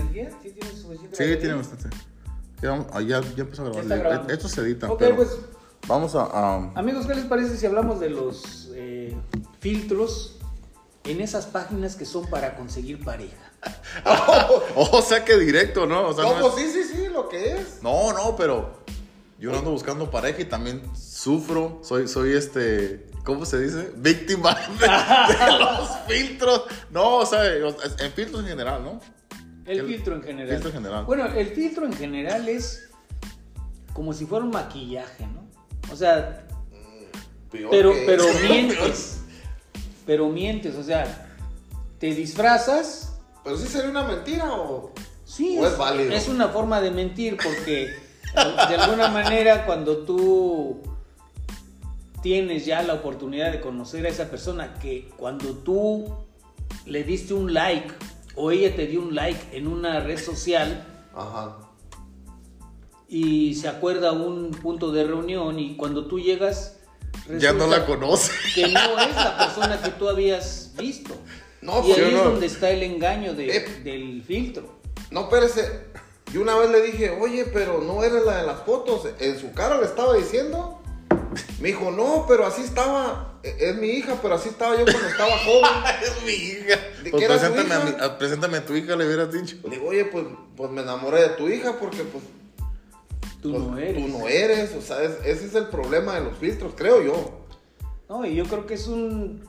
energía? ¿Sí tiene suficiente Sí, tiene bastante. Ya, ah, ya, ya empezó a grabar. Esto se edita. Ok, pero pues Vamos a. a- Amigos, ¿qué les parece si hablamos de los eh, filtros en esas páginas que son para conseguir pareja? o sea que directo, ¿no? O sea, No, no, pues es- sí, sí, sí, lo que es. no, no, pero yo ando buscando pareja y también sufro. Soy, soy este. ¿Cómo se dice? Víctima de, de los filtros. No, o sea, en filtros en general, ¿no? El, El filtro en general. filtro en general. Bueno, el filtro en general es como si fuera un maquillaje, ¿no? O sea, Peor pero, que pero mientes. Pero mientes, o sea, te disfrazas. Pero sí sería una mentira o. Sí, ¿O es válido? es una forma de mentir porque de alguna manera cuando tú tienes ya la oportunidad de conocer a esa persona que cuando tú le diste un like o ella te dio un like en una red social Ajá. y se acuerda un punto de reunión y cuando tú llegas ya no la conoce. que no es la persona que tú habías visto. No, y pues, ahí ¿sí o es no? donde está el engaño de- Eh. del filtro. No, espérese. Yo una vez le dije, oye, pero no eres la de las fotos. En su cara le estaba diciendo. Me dijo, no, pero así estaba. e- Es mi hija, pero así estaba yo cuando estaba joven. es mi hija. ¿De Pues qué era tu preséntame, a hija? mi- a- preséntame a tu hija, le hubieras dicho. Le digo, oye, pues, pues me enamoré de tu hija porque pues, Tú pues, no eres. tú no eres. O sea, es- ese es el problema de los filtros, creo yo. No, y yo creo que es un.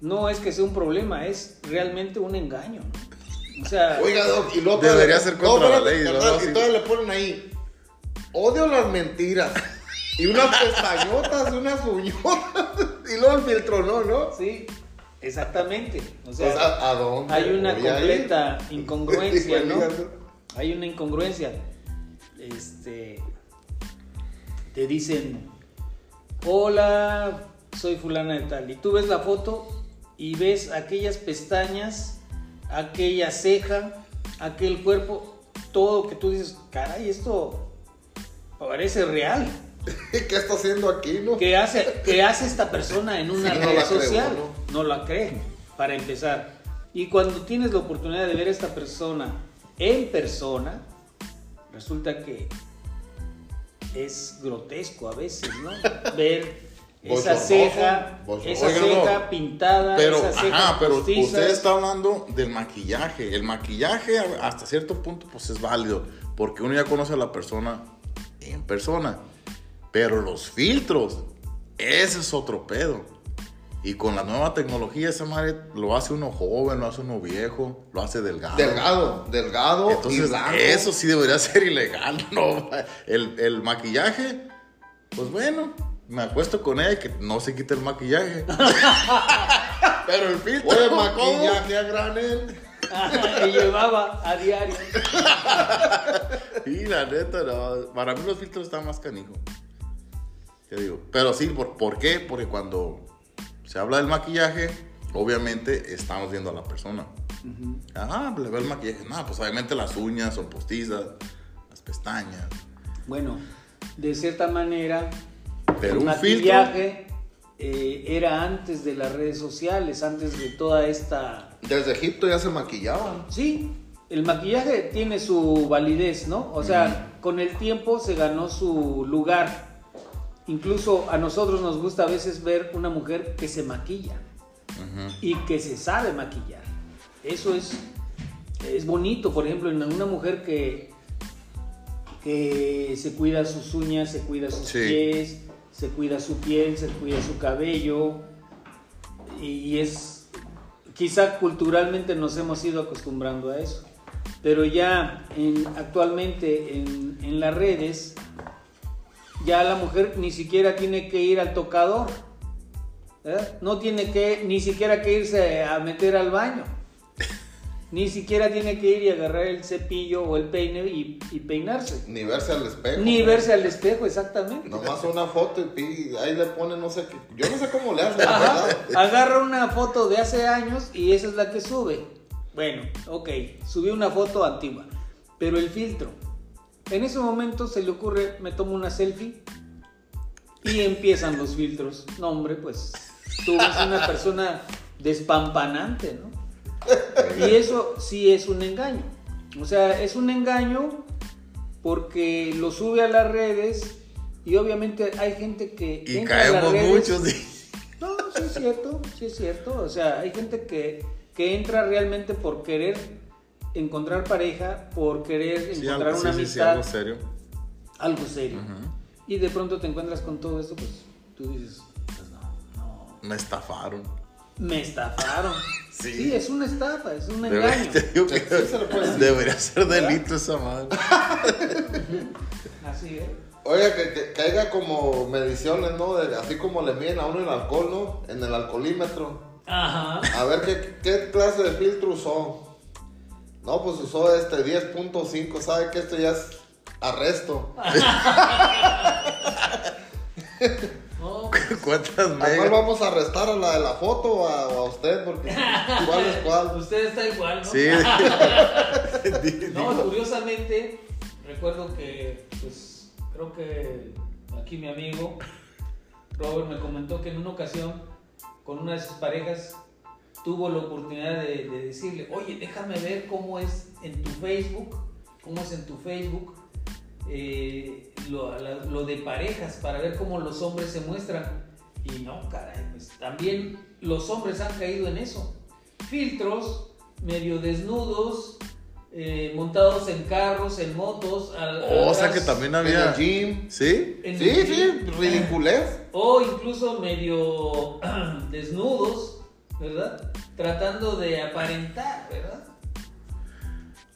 No es que sea un problema, es realmente un engaño. ¿no? O sea, Oiga, Doc, y luego Debería ser contra la ley. Y todavía le ponen ahí, odio las mentiras. Y unas pestañotas, unas uñotas. Y luego el filtro, no, ¿no? sí, exactamente. O sea, sea, ¿a dónde? hay una completa incongruencia, ¿no? Hay una incongruencia. Este. Te dicen, hola, soy fulana de tal. Y tú ves la foto y ves aquellas pestañas, aquella ceja, aquel cuerpo, todo que tú dices, caray, esto parece real. ¿Qué está haciendo aquí, no? ¿Qué hace, qué hace esta persona en una Sí, no red creo, social? ¿no? ¿no? la cree, para empezar. Y cuando tienes la oportunidad de ver a esta persona en persona, resulta que es grotesco a veces, ¿no? Ver esa ceja, esa no. ceja pintada, Pero, esa ceja ajá, pero postiza. usted está hablando del maquillaje. El maquillaje hasta cierto punto pues es válido, porque uno ya conoce a la persona en persona. Pero los filtros, ese es otro pedo. Y con la nueva tecnología, esa madre lo hace uno joven, lo hace uno viejo, lo hace delgado. Delgado, delgado y Entonces, blanco. eso sí debería ser ilegal, ¿no? El, el maquillaje, pues bueno, me acuesto con ella y que no se quite el maquillaje. Pero el filtro. Oye, maquillaje a granel. que llevaba a diario. Y la neta, no. Para mí los filtros están más canijos. Te digo. Pero sí, ¿por, ¿por qué? Porque cuando se habla del maquillaje, obviamente estamos viendo a la persona. Ah, le veo el maquillaje. No, pues obviamente las uñas son postizas, las pestañas. Bueno, de cierta manera, Pero el un maquillaje eh, era antes de las redes sociales, antes de toda esta... Desde Egipto ya se maquillaban. Sí, el maquillaje tiene su validez, ¿no? O sea, con el tiempo se ganó su lugar. Incluso a nosotros nos gusta a veces ver una mujer que se maquilla y que se sabe maquillar. Eso es, es bonito, por ejemplo, en una mujer que, que se cuida sus uñas, se cuida sus Sí. pies, se cuida su piel, se cuida su cabello y es quizá culturalmente nos hemos ido acostumbrando a eso. Pero ya en- actualmente en, en las redes, ya la mujer ni siquiera tiene que ir al tocador. ¿verdad? No tiene que ni siquiera que irse a meter al baño. Ni siquiera tiene que ir y agarrar el cepillo o el peine y, y peinarse. Ni verse al espejo. Ni ¿no? verse al espejo, exactamente. Nomás una foto y ahí le pone no sé qué. Yo no sé cómo le hace, agarra una foto de hace años y esa es la que sube. Bueno, ok, subió una foto antigua, pero el filtro. En ese momento se le ocurre, me tomo una selfie y empiezan los filtros. No, hombre, pues tú eres una persona despampanante, ¿no? Y eso sí es un engaño. O sea, es un engaño porque lo sube a las redes y obviamente hay gente que... Y entra a las caemos redes- muchos. No, sí es cierto, sí es cierto. O sea, hay gente que, que entra realmente por querer encontrar pareja, por querer Sí, encontrar algo, una sí, amistad, algo serio. algo serio. Y de pronto te encuentras con todo esto, pues tú dices, pues no, no, Me estafaron. me estafaron. Sí. sí. es una estafa, es un Debería, engaño. se debería ser delito esa madre. Así es. Oiga, que, que caiga como mediciones, ¿no? De- así como le miden a uno el alcohol, ¿no? En el alcoholímetro. Ajá. A ver qué, qué clase de filtro usó. No, pues usó este 10.5. ¿Sabe que esto ya es arresto? No, ¿Cuántas ¿A cuál vamos a arrestar? ¿A la de la foto o a, o a usted? Porque ¿cuál es cuál? Usted está igual, ¿no? Sí. No, curiosamente, recuerdo que, pues, creo que aquí mi amigo Robert me comentó que en una ocasión, con una de sus parejas, tuvo la oportunidad de, de decirle, oye, déjame ver cómo es en tu Facebook, cómo es en tu Facebook eh, lo, la- lo de parejas, para ver cómo los hombres se muestran. Y no, caray, pues también los hombres han caído en eso. Filtros, medio desnudos, eh, montados en carros, en motos. al- Oh, o sea que también En había. el gym. ¿Sí? en Sí, el sí, ridiculez. O incluso medio desnudos, ¿verdad? Tratando de aparentar, ¿verdad?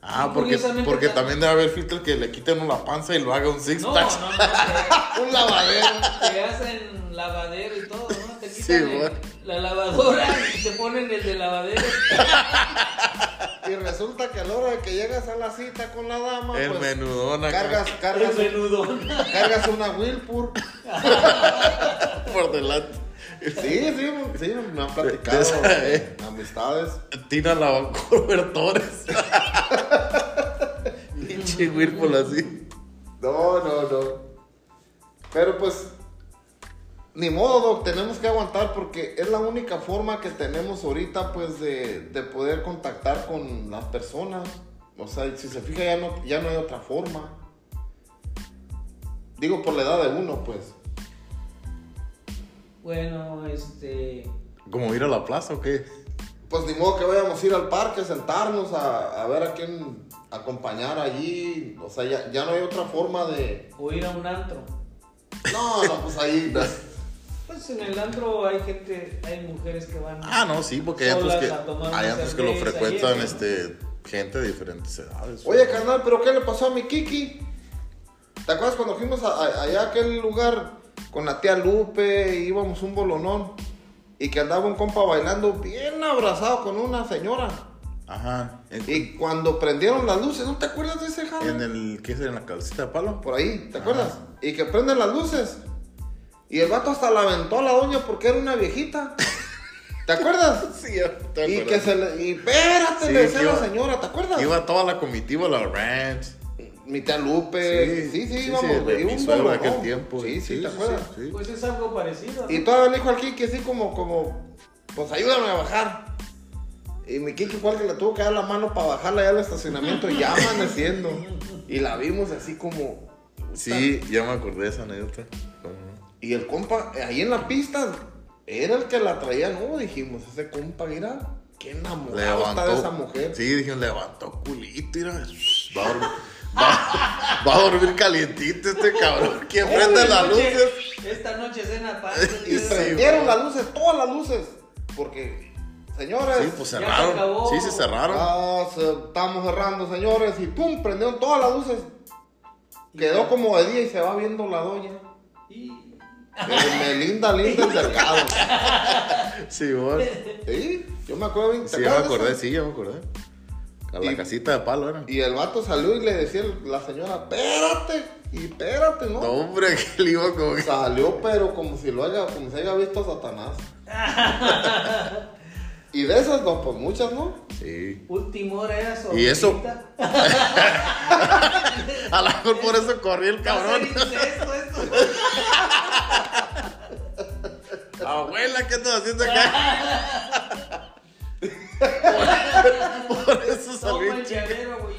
Ah, porque, porque tam- también debe haber filtros que le quiten la panza y lo haga un six No, pack. no, no. Un lavadero. Te, hacen lavadero y todo, ¿no? Te Sí, quitan el- la lavadora y te ponen el de lavadero. Y resulta que a la hora de que llegas a la cita con la dama, El pues, menudón acá. cargas, El cargas, menudón. cargas una Wilpur. por delante. Sí, sí, sí, me han platicado esa, eh. amistades. Tina la cobertores. Pinche Whirlpool así. No, no, no. Pero pues, ni modo, Doc, tenemos que aguantar porque es la única forma que tenemos ahorita, pues, de, de poder contactar con las personas. O sea, si se fija, ya no, ya no hay otra forma. Digo, por la edad de uno, pues. Bueno, este. ¿Como ir a la plaza o qué? Pues ni modo que vayamos a ir al parque, sentarnos a, a ver a quién acompañar allí. O sea, ya, ya no hay otra forma de... O ir a un antro. No, no, pues ahí... Pues en el antro hay gente, hay mujeres que van. Ah, no, sí, porque hay otros Solas que, hay otros que lo frecuentan este, gente de diferentes edades. Oye, carnal, ¿pero qué le pasó a mi Kiki? ¿Te acuerdas cuando fuimos a- a- allá a aquel lugar con la tía Lupe y íbamos un bolonón? Y que andaba un compa bailando bien abrazado con una señora. Ajá. Y cuando prendieron las luces, ¿no te acuerdas de ese jale? en el, ¿qué es? En la calcita de palo. Por ahí, ¿te acuerdas? Y que prenden las luces. Y el vato hasta la aventó a la doña porque era una viejita. ¿Te acuerdas? Sí, te Y acuerdas. que se le... Y espérate, Sí, le decía que la señora, ¿te acuerdas? Iba toda la comitiva a la ranch. Mi tía Lupe. Sí, sí, sí, íbamos. sí, de y mi un suegro de bolonón. aquel tiempo. Sí, sí, ¿te acuerdas? sí. Pues es algo parecido. Y todavía le dijo al Kiki así como, como, pues ayúdame a bajar. Y mi Kiki fue el que le tuvo que dar la mano para bajarla ya al estacionamiento ya amaneciendo. Y la vimos así como... Sí, ya me acordé de esa anécdota. Y el compa, eh, ahí en la pista, era el que la traía, ¿no? Dijimos, ese compa, mira, qué enamorado está de esa mujer. Sí, dije, levantó culito, mira. Va a va, va a dormir calientito este cabrón. ¿Quién prende las noche- luces? Esta noche cena paz. Y Sí, prendieron güey. las luces, todas las luces. Porque, señores... Sí, pues Ya se cerraron. acabó. Sí, se cerraron. Ah, se- estamos cerrando, señores, y pum, prendieron todas las luces. Quedó como de día y se va viendo la doña. Y- Eh, Melinda, linda el mercado. Sí, bueno. Sí, yo me acuerdo bien. ¿te Sí, ya me acordé, eso? sí, ya me acordé. A la Y- casita de palo era. Y el vato salió y le decía la señora, espérate, y espérate, ¿no? No, hombre, que le iba como que. Salió, pero como si lo haya, como si haya visto a Satanás. y de esas, no, pues muchas, ¿no? Sí. Último hora era Y eso-. A lo mejor por eso corrí el cabrón. incesto esto. Abuela, ¿qué estás haciendo acá? Toma salir. el llavero, güey.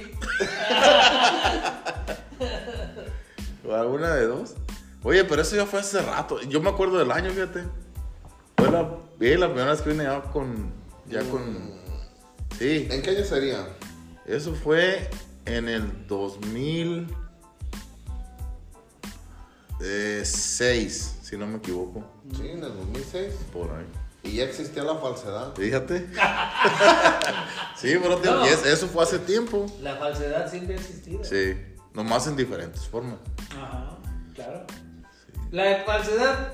O alguna de dos. Oye, pero eso ya fue hace rato. Yo me acuerdo del año, fíjate. Fue la, vi la primera vez que vine ya con. Ya con. Sí, ¿En qué año sería? eso fue en el 2006, si no me equivoco. Sí, en el 2006. Por ahí. Y ya existía la falsedad. Fíjate. sí, bro, No. y es- eso fue hace tiempo. La falsedad siempre ha existido. Sí, nomás en diferentes formas. Ajá, claro. La falsedad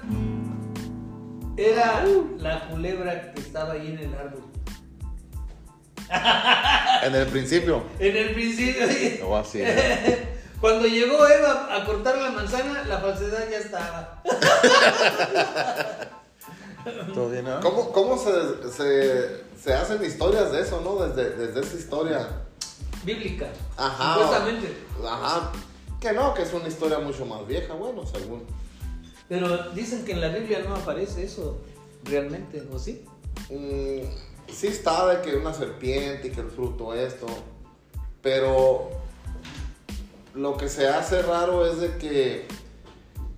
era la culebra que estaba ahí en el árbol. En el principio. En el principio. Así. ¿no? Cuando llegó Eva a cortar la manzana, la falsedad ya estaba. ¿Todo bien? ¿Cómo, cómo se, se, se hacen historias de eso, no? Desde, desde esa historia. Bíblica. Ajá. Supuestamente. Ajá. Que no, que es una historia mucho más vieja, bueno, según. Pero dicen que en la Biblia no aparece eso realmente, ¿o sí? Mm, sí está de que una serpiente y que el fruto esto, pero lo que se hace raro es de que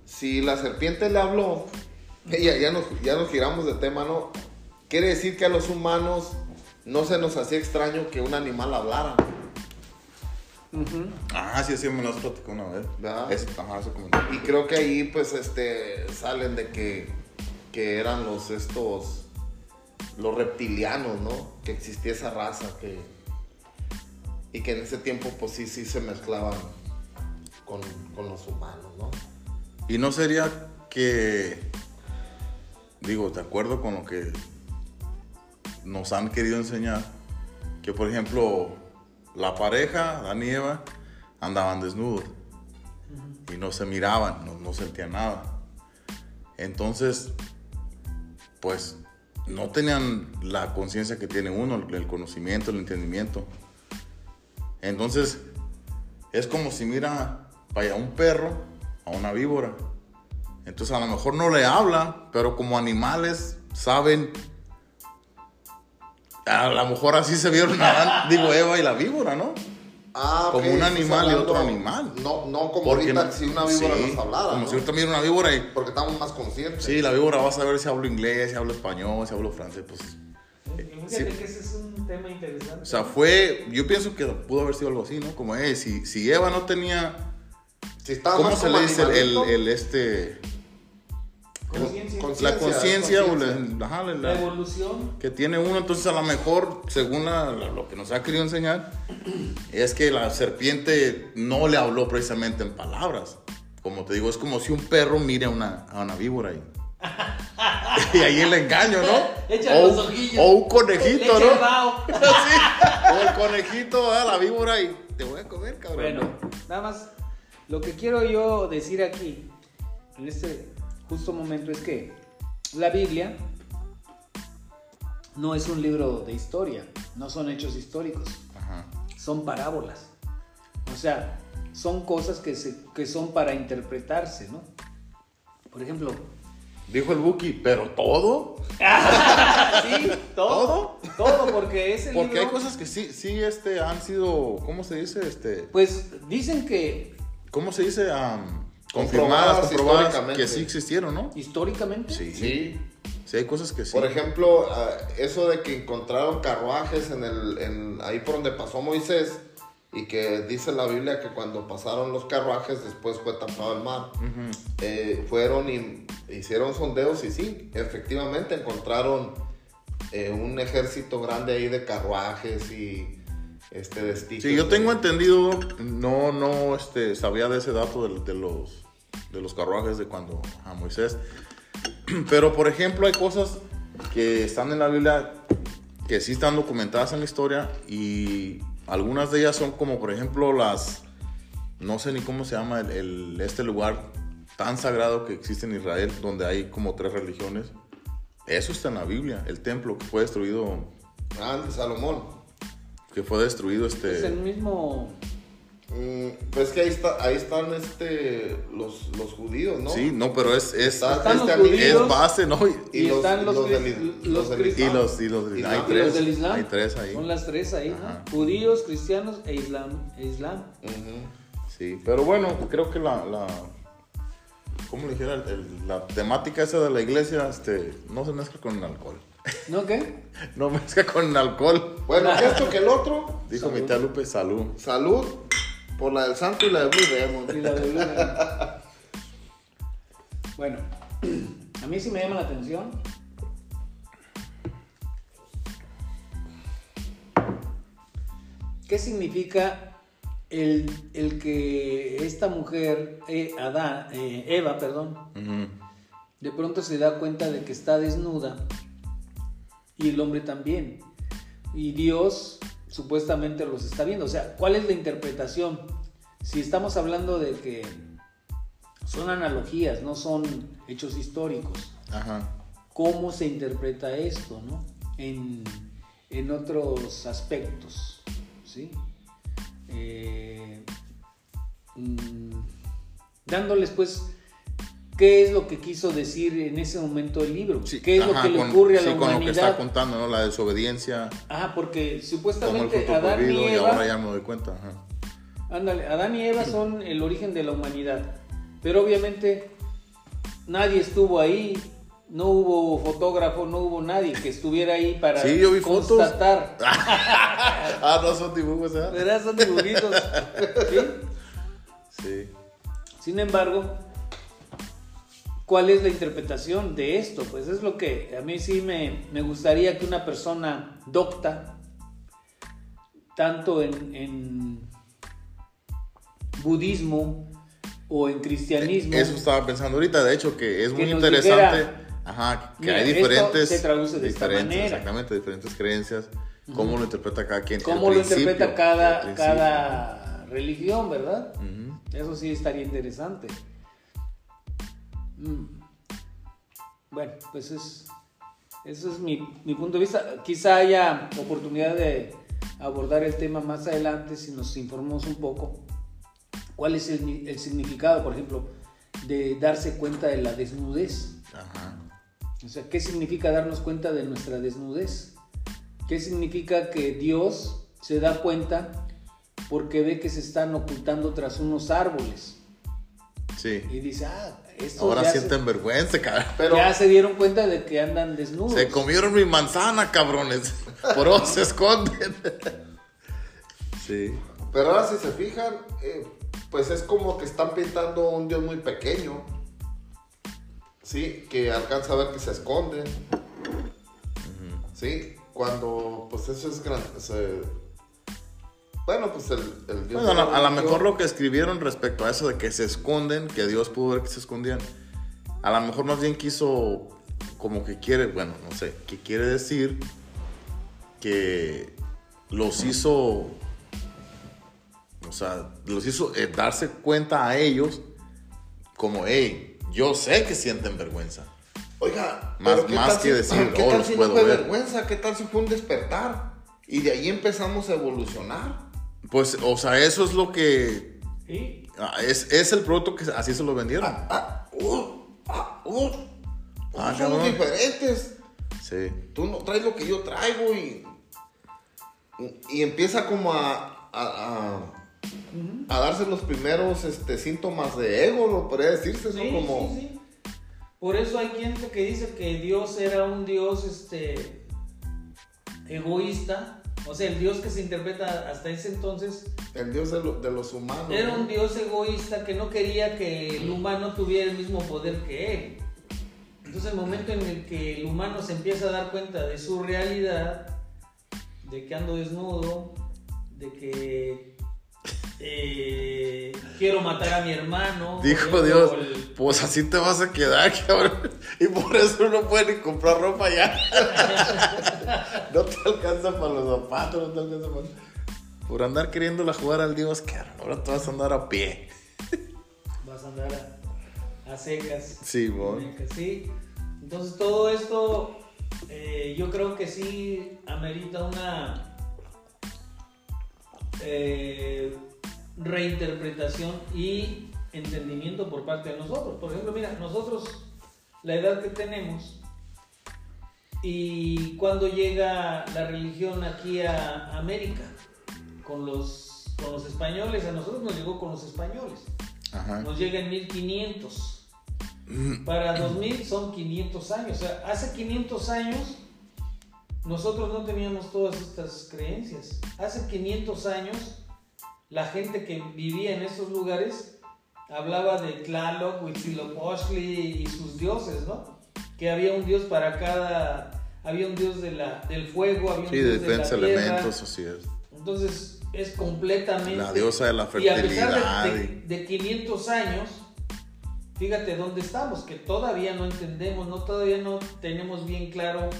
si la serpiente le habló, ya, ya, nos, ya nos giramos de tema, ¿no? Quiere decir que a los humanos no se nos hacía extraño que un animal hablara. Ah, sí, sí, me lo has platicado una vez. ¿Verdad? Ese- ajá, ese comentario. Y creo que ahí pues este salen de que, que eran los estos los reptilianos, ¿no? Que existía esa raza que y que en ese tiempo pues sí sí se mezclaban con, con los humanos, ¿no? Y no sería que, digo, de acuerdo con lo que nos han querido enseñar, que por ejemplo, la pareja, Adán y Eva, andaban desnudos y no se miraban, no, no sentían nada. Entonces, pues no tenían la conciencia que tiene uno, el conocimiento, el entendimiento. Entonces, es como si mira, vaya, un perro a una víbora. Entonces a lo mejor no le habla, pero como animales saben. A lo mejor así se vieron Adán, digo Eva y la víbora, ¿no? Ah, Como un animal y otro animal. No, no como Porque ahorita no- si una víbora sí, nos hablara, Como ¿no? si ahorita mira una víbora y. Porque estamos más conscientes. Sí, la víbora va a saber si hablo inglés, si hablo español, si hablo francés, pues. Fíjate Sí. que ese es un tema interesante. O sea, fue. Yo pienso que pudo haber sido algo así, ¿no? Como, eh, si, si Eva no tenía. Si estaba ¿Cómo más se como le dice el, el, animalito, el, este. La conciencia o la- ajá, la- la evolución. que tiene uno, entonces a lo mejor, según lo que nos ha querido enseñar, es que la serpiente no le habló precisamente en palabras. Como te digo, es como si un perro mire a una, a una víbora ahí. y ahí el engaño, ¿no? O, los o un conejito, ¿no? Sí, O el conejito a la víbora y te voy a comer, cabrón. Bueno, nada más lo que quiero yo decir aquí, en este justo momento, es que la Biblia no es un libro de historia, no son hechos históricos, Ajá. son parábolas. O sea, son cosas que, se, que son para interpretarse, ¿no? Por ejemplo, Dijo el Buki, pero todo. sí, todo, todo, porque ese Porque libro, hay cosas que sí, sí, este, han sido, ¿cómo se dice? Este, pues dicen que ¿cómo se dice? Confirmadas, comprobadas históricamente. que sí existieron, ¿no? históricamente, Sí. Sí. Sí, hay cosas que sí. Por ejemplo, ah, eso de que encontraron carruajes en el, en, ahí por donde pasó Moisés y que dice la Biblia que cuando pasaron los carruajes después fue tapado el mar. Eh, fueron y hicieron sondeos y sí, efectivamente encontraron eh, un ejército grande ahí de carruajes y este vestidos. Sí, yo tengo entendido, no, no, este, sabía de ese dato de, de los, de los carruajes de cuando a Moisés. Pero, por ejemplo, hay cosas que están en la Biblia que sí están documentadas en la historia y algunas de ellas son como, por ejemplo, las, no sé ni cómo se llama el, el- este lugar tan sagrado que existe en Israel, donde hay como tres religiones. Eso está en la Biblia, el templo que fue destruido, Ah, de Salomón. que fue destruido este... es el mismo Mm, pues que ahí, está, ahí están este, los, los judíos, ¿no? Sí, no, pero es, es, Está- Están este los anillo- judíos. es base, ¿no? Y, Y, Y los- están los, los cri- del- los los del cri- y los, y los, Y hay tres. los del Islam. Hay tres ahí. Son las tres ahí, ¿no? Ajá. Judíos, cristianos e Islam. e Islam. Sí, pero bueno, creo que la, la ¿cómo le dijera? El- el- la temática esa de la iglesia, este, no se mezcla con el alcohol. ¿No qué? No mezcla con el alcohol. Bueno, que esto que el otro, Dijo mi tía Lupe, salud. salud por la del santo y la de Blue Demon. Y la de Blue Demon. Bueno, a mí sí me llama la atención. ¿Qué significa el, el que esta mujer, eh, Adán, eh, Eva, perdón, de pronto se da cuenta de que está desnuda y el hombre también. Y Dios supuestamente los está viendo. O sea, ¿cuál es la interpretación? Si estamos hablando de que son analogías, no son hechos históricos, Ajá. ¿cómo se interpreta esto, no? En, en otros aspectos, ¿sí? Eh, mm, dándoles pues qué es lo que quiso decir en ese momento el libro, Sí, qué es lo que le con- ocurre a sí, la con lo que está humanidad. contando, ¿no? La desobediencia, Ah, porque supuestamente Adán y prohibido y Eva, ahora ya me doy cuenta. Ajá. ándale, Adán y Eva son el origen de la humanidad, pero obviamente nadie estuvo ahí, no hubo fotógrafo, no hubo nadie que estuviera ahí para Sí, yo vi fotos. constatar. Ah, no son dibujos, ¿verdad? ¿Verdad? Son dibujitos. ¿sí? Sí. Sin embargo, ¿cuál es la interpretación de esto? Pues es lo que a mí sí me, me gustaría que una persona docta, tanto en, en budismo o en cristianismo, Eso estaba pensando ahorita, de hecho, que es Que muy interesante. dijera, ajá, que mira, hay diferentes. se traduce de esta diferentes, manera. Exactamente, diferentes creencias. ¿Cómo lo interpreta cada quien? cómo lo interpreta cada, cada religión, ¿verdad? Eso sí estaría interesante. Mm. Bueno, pues es, eso es mi, mi punto de vista. Quizá haya oportunidad de abordar el tema más adelante si nos informamos un poco. ¿Cuál es el, el significado, por ejemplo, de darse cuenta de la desnudez? Ajá. O sea, ¿qué significa darnos cuenta de nuestra desnudez? ¿Qué significa que Dios se da cuenta porque ve que se están ocultando tras unos árboles? Sí. Y dice, ah, estos Ahora ya, sienten vergüenza, cabrón. Pero, ya se dieron cuenta de que andan desnudos. Se comieron mi manzana, cabrones. Por eso se esconden. Sí. pero ahora si se fijan, eh, pues es como que están pintando un Dios muy pequeño. Sí, que alcanza a ver que se esconden. Sí, cuando pues eso es gran... se- bueno, pues el, el Dios... Bueno, a lo- a lo religión- mejor lo que escribieron respecto a eso de que se esconden, que Dios pudo ver que se escondían, a lo mejor más bien quiso, como que quiere, bueno, no sé, que quiere decir que los hizo, o sea, los hizo eh, darse cuenta a ellos como, hey, yo sé que sienten vergüenza. Oiga, Más- pero ¿qué más tal que si- decir, ¿qué oh, tal los si no fue ver? vergüenza? ¿Qué tal si fue un despertar? Y de ahí empezamos a evolucionar. Pues, o sea, eso es lo que, ¿Sí? ah, es, es el producto que así se lo vendieron. Ah, uh, ah, uh, Ah, somos cabrón. diferentes. Sí. Tú no traes lo que yo traigo y. Y empieza como a. a, a- a darse los primeros este, síntomas de ego, lo podría decirse, ¿no? Sí, Como. sí, sí. Por eso hay gente que dice que Dios era un Dios este, egoísta. O sea, el Dios que se interpreta hasta ese entonces El dios de, lo- de los humanos. era un Dios egoísta que no quería que el humano tuviera el mismo poder que él. Entonces, el momento en el que el humano se empieza a dar cuenta de su realidad, de que ando desnudo, de que eh, quiero matar a mi hermano. Dijo Dios, el- pues así te vas a quedar, cabrón. Y por eso no puede ni comprar ropa ya. no te alcanza para los zapatos, no te alcanza para... Por andar queriéndola jugar al Dios, que ahora te vas a andar a pie. vas a andar a, a secas. Sí. Secas, sí. Entonces todo esto eh, yo creo que sí amerita una eh, reinterpretación y entendimiento por parte de nosotros. Por ejemplo, mira, nosotros, la edad que tenemos, y cuando llega la religión aquí a América, con los, con los españoles, a nosotros nos llegó con los españoles, Ajá. nos llega en 1500. Para 2000 son 500 años. O sea, hace 500 años nosotros no teníamos todas estas creencias. Hace 500 años la gente que vivía en estos lugares hablaba de Tlaloc, Huitzilopochtli y sus dioses, ¿no? Que había un dios para cada... Había un dios de la, del fuego, había un Sí, de dios de la defensa tierra. elementos, así es. Entonces es completamente... La diosa de la Y a pesar fertilidad. de, de- de 500 años, fíjate dónde estamos, que todavía no entendemos, no todavía no tenemos bien claro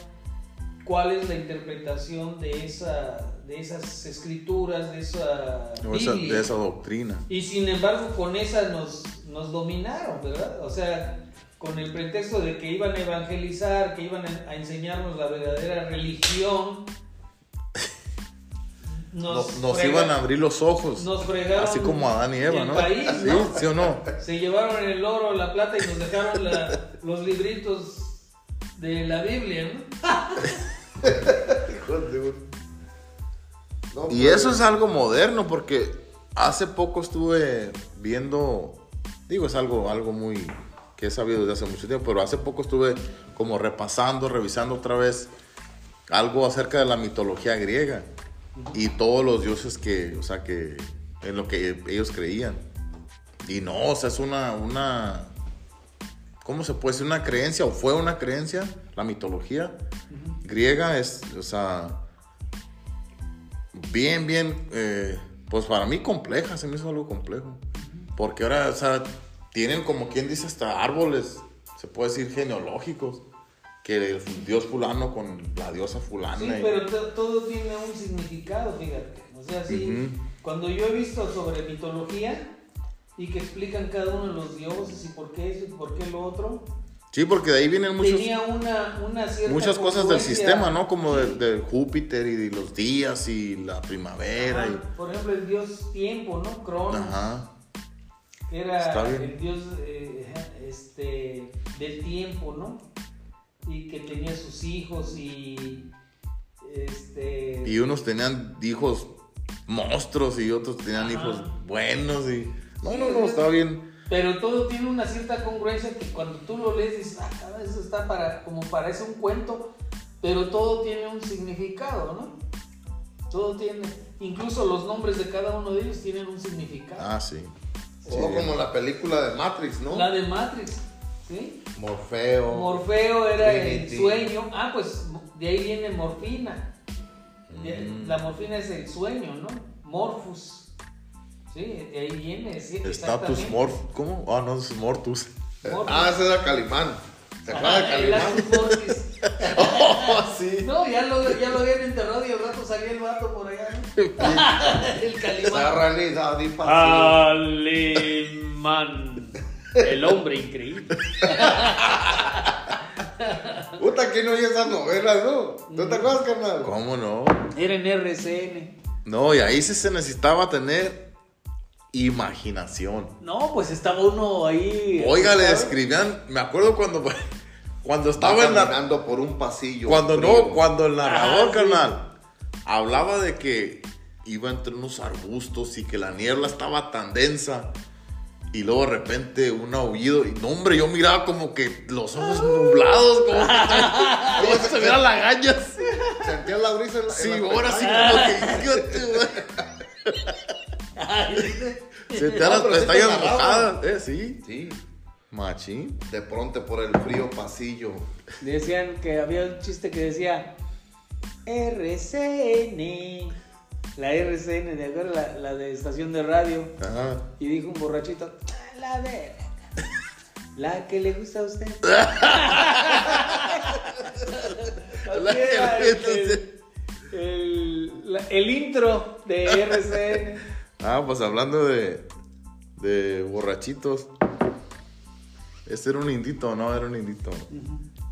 cuál es la interpretación de, esa, de esas escrituras, de esa o esa- Biblia. de esa doctrina. Y sin embargo con esa nos, nos dominaron, ¿verdad? O sea, con el pretexto de que iban a evangelizar, que iban a, enseñarnos la verdadera religión. Nos, nos iban a abrir los ojos. nos fregaron Así como Adán y Eva, el ¿no? país, ¿Sí? ¿no? ¿Sí o no? Se llevaron el oro, la plata y nos dejaron la- los libritos de la Biblia, No, Y pues, eso es algo moderno porque hace poco estuve viendo, digo, es algo, algo muy que he sabido desde hace mucho tiempo, pero hace poco estuve como repasando, revisando otra vez algo acerca de la mitología griega y todos los dioses que, o sea, que en lo que ellos creían. Y no, o sea, es una, una, ¿cómo se puede decir? Una creencia o fue una creencia, la mitología griega es, o sea, bien, bien, eh, pues para mí compleja, se me hizo algo complejo. Porque ahora, o sea, tienen como quien dice hasta árboles, se puede decir genealógicos, que el dios fulano con la diosa fulana. Sí, y- pero to- todo tiene un significado, fíjate. O sea, sí, Ujú. cuando yo he visto sobre mitología y que explican cada uno de los dioses y por qué eso y por qué lo otro, Sí, porque de ahí vienen muchos, tenía una, una cierta muchas cosas del sistema, ¿no? Como de, Sí. de Júpiter y de los días y la primavera. Ajá, y- Por ejemplo, el dios tiempo, ¿no? Cronos. Ajá. Era el dios eh, este, del tiempo, ¿no? Y que tenía sus hijos y este Y unos tenían hijos monstruos y otros tenían Ajá. hijos buenos y... No, no, no, es- está bien. pero todo tiene una cierta congruencia que cuando tú lo lees dices, ah, eso está para como parece un cuento, pero todo tiene un significado, ¿no? Todo tiene, incluso los nombres de cada uno de ellos tienen un significado. Ah, sí. O como la película de Matrix, ¿no? La de Matrix, ¿sí? Morfeo. Morfeo era el sueño. Ah, pues de ahí viene morfina. Mm. La morfina es el sueño, ¿no? Morphus. Sí, de ahí viene. Sí, Status. Morph... ¿Cómo? Ah, no, es Mortus. Ah, ese era Calimán. ¿Se Ajá, acuerdan de el Calimán? Oh, sí. No, ya lo, ya lo habían enterrado y al rato salía el vato por allá. ¿no? el La calimán. Ah. Alemán. El hombre increíble. Puta, ¿quién oye esas novelas, no? ¿Tú te acuerdas, carnal? ¿Cómo no? Era en RCN. No, y ahí sí se necesitaba tener imaginación. No, pues estaba uno ahí. Oiga, le escribían... Me acuerdo cuando... Cuando Estaba en la... por un pasillo. Cuando frío. no, cuando el narrador, Ah, sí. carnal, hablaba de que iba entre unos arbustos y que la niebla estaba tan densa. Y luego de repente un aullido. Y no, hombre, yo miraba como que los ojos nublados, como que, como se veían lagañas. Sentía la brisa en la Sí, en las ahora sí como que. Se te No, las pestañas mojadas, ¿eh? Sí. Sí, Machín. de pronto por el frío pasillo. Decían que había un chiste que decía RCN. La RCN, ¿de acuerdo? La, la de estación de radio. Ajá. Y dijo un borrachito, "Ah, la de la que le gusta a usted. La que le gusta a usted. el- la- el intro de RCN. Ah, pues hablando de, de borrachitos. Este era un indito, ¿no? Era un indito.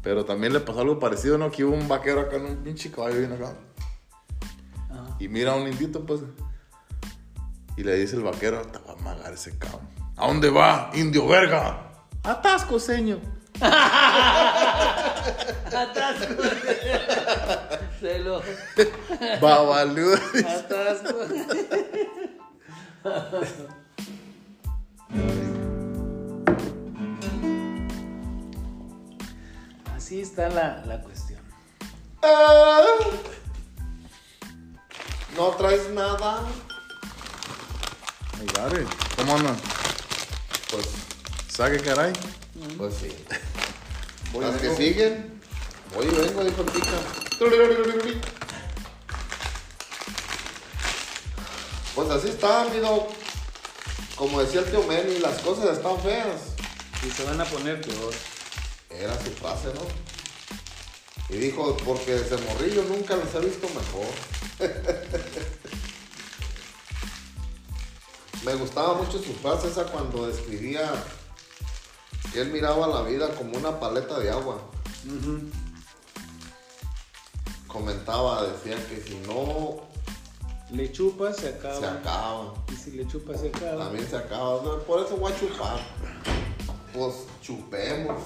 Pero también le pasó algo parecido, ¿no? Que hubo un vaquero acá un pinche caballo bien acá. Y mira a un indito, pues. Y le dice el vaquero, te va a magar ese cabrón. ¿A dónde va, indio verga? Atasco, señor. Atasco. Se lo. Atasco. Así está la, la cuestión. Ah. No traes nada. Ay, Gary, ¿cómo andan? Pues, ¿Sabe caray? pues sí. Voy Las que vengo. siguen. Voy y vengo, dijo el pica. Pues así está, amigo. Como decía el tío Meni, las cosas están feas. Y se van a poner peor. Era su frase, ¿no? Y dijo, porque desde morrillo nunca los he visto mejor. Me gustaba mucho su frase esa cuando describía que él miraba la vida como una paleta de agua. Comentaba, decía que si no Le chupas, se acaba. se acaba, Y si le chupas, se acaba. también se acaba. Por eso voy a chupar. Pues chupemos.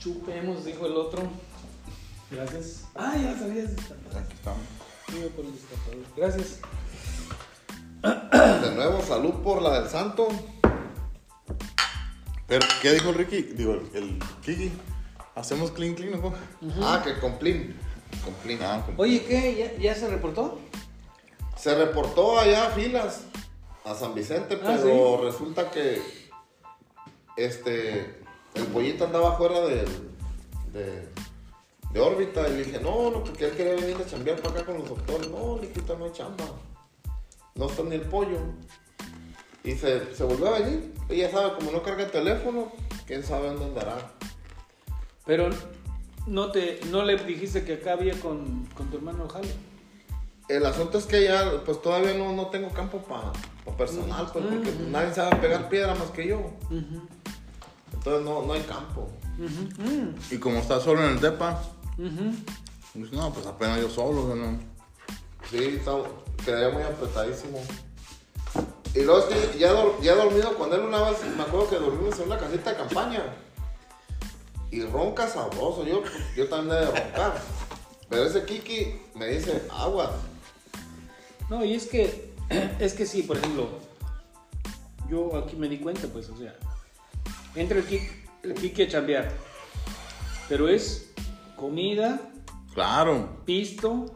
Chupemos, dijo el otro. Gracias. Ah, ya sabías. Aquí estamos. Iba por el destapador. Gracias. De nuevo, salud por la del santo. Pero, ¿qué dijo el Ricky? Digo, el, el Kiki. Hacemos clean, clean, ¿no? Ah, que complín. Complín. Ah, como- Oye, ¿qué? ¿Ya, ya se reportó? Se reportó allá a filas a San Vicente, Ah, pero resulta que este el pollito andaba fuera del- de, de órbita y le dije, no, no, porque él quería venir a chambear para acá con los doctores. No, Liquita, no hay chamba. No está ni el pollo. Y se, se volvió a venir. Ella sabe, como no carga el teléfono, quién sabe dónde andará. Pero no te no le dijiste que acá había con, con tu hermano Jale. El asunto es que ya, pues todavía no, no tengo campo para personal, pues, porque nadie sabe pegar piedra más que yo. Entonces no, no hay campo. Y como está solo en el depa, pues no, pues apenas yo solo, ¿no? Sí, está, quedaría muy apretadísimo. Y luego es que ya, ya he dormido con él una vez, me acuerdo que dormimos en una casita de campaña. Y ronca sabroso, yo, yo también he de roncar. Pero ese Kiki me dice, agua. No, y es que, es que sí, por ejemplo, yo aquí me di cuenta, pues, o sea, entra el Kiki, el a chambear, pero es comida, Claro, pisto,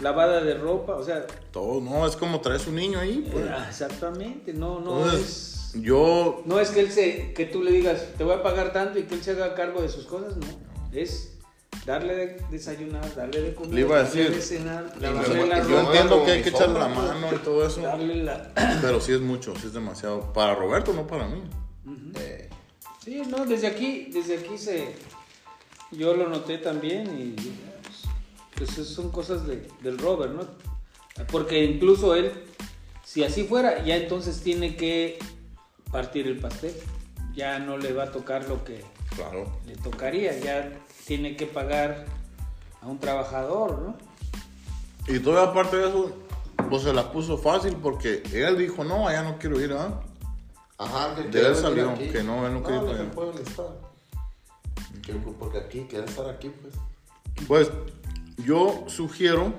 lavada de ropa, o sea, todo, no, es como traes un niño ahí, pues. eh, exactamente, no, no Entonces, es, yo, no es que él se, que tú le digas, te voy a pagar tanto y que él se haga cargo de sus cosas, no, es darle de desayunar, darle de comer, Le iba a darle decir, de cenar, lavarle la yo yo ropa, entiendo que hay que echarle la mano y todo eso, darle la... pero sí es mucho, sí es demasiado. Para Roberto, no para mí. Eh, Sí, no, desde aquí, desde aquí se, yo lo noté también y pues, pues son cosas de- del Robert, ¿no? Porque incluso él, si así fuera, ya entonces tiene que partir el pastel, ya no le va a tocar lo que Claro. le tocaría, ya tiene que pagar a un trabajador, ¿no? Y todavía aparte de eso, pues se la puso fácil porque él dijo, no, allá no quiero ir, ¿ah? Ajá, que De él salió, aquí. que no, él no quería allá. pueden estar. Que- Porque aquí, quiere estar aquí, pues. Pues yo sugiero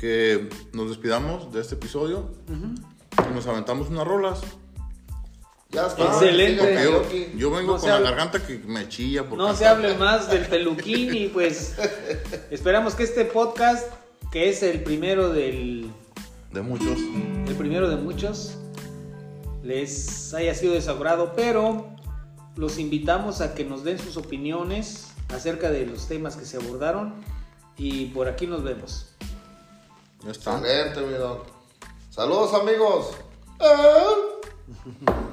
que nos despidamos de este episodio y nos aventamos unas rolas. Ya está. Excelente. Yo, vengo No con la hable- garganta que me chilla. por No se hable más del peluquín y pues esperamos que este podcast, que es el primero del De muchos. el primero de muchos, les haya sido desagrado, pero los invitamos a que nos den sus opiniones acerca de los temas que se abordaron y por aquí nos vemos. Excelente. Saludos, amigos. Ah.